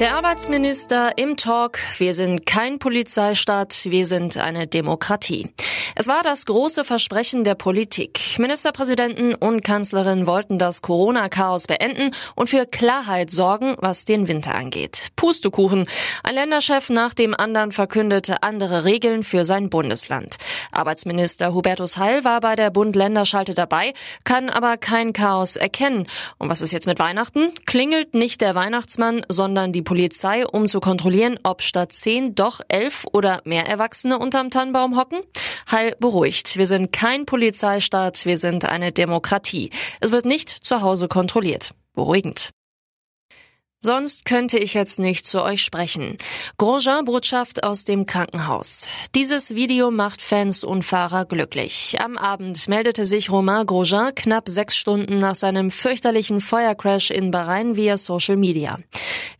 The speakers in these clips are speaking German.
Der Arbeitsminister im Talk, wir sind kein Polizeistaat, wir sind eine Demokratie. Es war das große Versprechen der Politik. Ministerpräsidenten und Kanzlerin wollten das Corona-Chaos beenden und für Klarheit sorgen, was den Winter angeht. Pustekuchen. Ein Länderchef nach dem anderen verkündete andere Regeln für sein Bundesland. Arbeitsminister Hubertus Heil war bei der Bund-Länder-Schalte dabei, kann aber kein Chaos erkennen. Und was ist jetzt mit Weihnachten? Klingelt nicht der Weihnachtsmann, sondern die Polizei, um zu kontrollieren, ob statt zehn doch elf oder mehr Erwachsene unterm Tannenbaum hocken? Heil beruhigt. Wir sind kein Polizeistaat, wir sind eine Demokratie. Es wird nicht zu Hause kontrolliert. Beruhigend. Sonst könnte ich jetzt nicht zu euch sprechen. Grosjean-Botschaft aus dem Krankenhaus. Dieses Video macht Fans und Fahrer glücklich. Am Abend meldete sich Romain Grosjean knapp sechs Stunden nach seinem fürchterlichen Feuercrash in Bahrain via Social Media.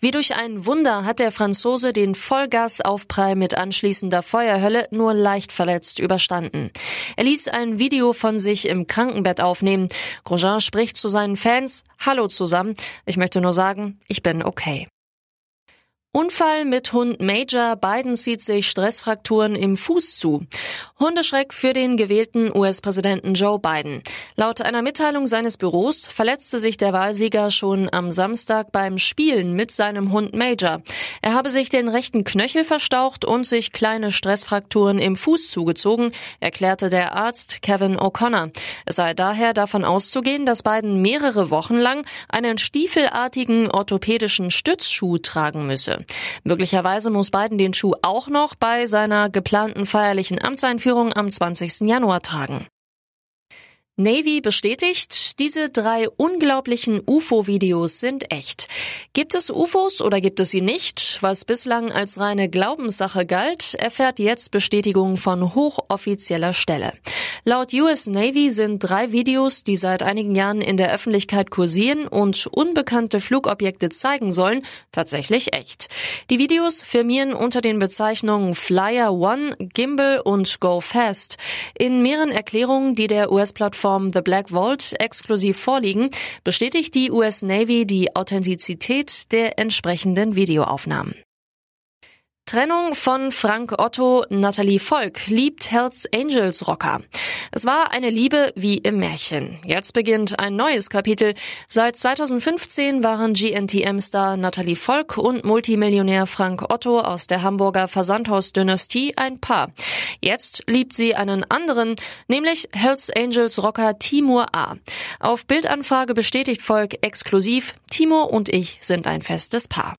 Wie durch ein Wunder hat der Franzose den Vollgasaufprall mit anschließender Feuerhölle nur leicht verletzt überstanden. Er ließ ein Video von sich im Krankenbett aufnehmen. Grosjean spricht zu seinen Fans, Hallo zusammen. Ich möchte nur sagen, ich bin okay. Unfall mit Hund Major. Biden zieht sich Stressfrakturen im Fuß zu. Hundeschreck für den gewählten US-Präsidenten Joe Biden. Laut einer Mitteilung seines Büros verletzte sich der Wahlsieger schon am Samstag beim Spielen mit seinem Hund Major. Er habe sich den rechten Knöchel verstaucht und sich kleine Stressfrakturen im Fuß zugezogen, erklärte der Arzt Kevin O'Connor. Es sei daher davon auszugehen, dass Biden mehrere Wochen lang einen stiefelartigen orthopädischen Stützschuh tragen müsse. Möglicherweise muss Biden den Schuh auch noch bei seiner geplanten feierlichen Amtseinführung am 20. Januar tragen. Navy bestätigt, diese drei unglaublichen UFO-Videos sind echt. Gibt es UFOs oder gibt es sie nicht? Was bislang als reine Glaubenssache galt, erfährt jetzt Bestätigung von hochoffizieller Stelle. Laut US Navy sind drei Videos, die seit einigen Jahren in der Öffentlichkeit kursieren und unbekannte Flugobjekte zeigen sollen, tatsächlich echt. Die Videos firmieren unter den Bezeichnungen Flyer One, Gimbal und Go Fast. In mehreren Erklärungen, die der US-Plattform Plattform The Black Vault exklusiv vorliegen, bestätigt die US Navy die Authentizität der entsprechenden Videoaufnahmen. Trennung von Frank Otto, Natalie Volk liebt Hells Angels Rocker. Es war eine Liebe wie im Märchen. Jetzt beginnt ein neues Kapitel. Seit 2015 waren GNTM-Star Natalie Volk und Multimillionär Frank Otto aus der Hamburger Versandhaus-Dynastie ein Paar. Jetzt liebt sie einen anderen, nämlich Hells Angels Rocker Timur A. Auf Bildanfrage bestätigt Volk exklusiv, Timur und ich sind ein festes Paar.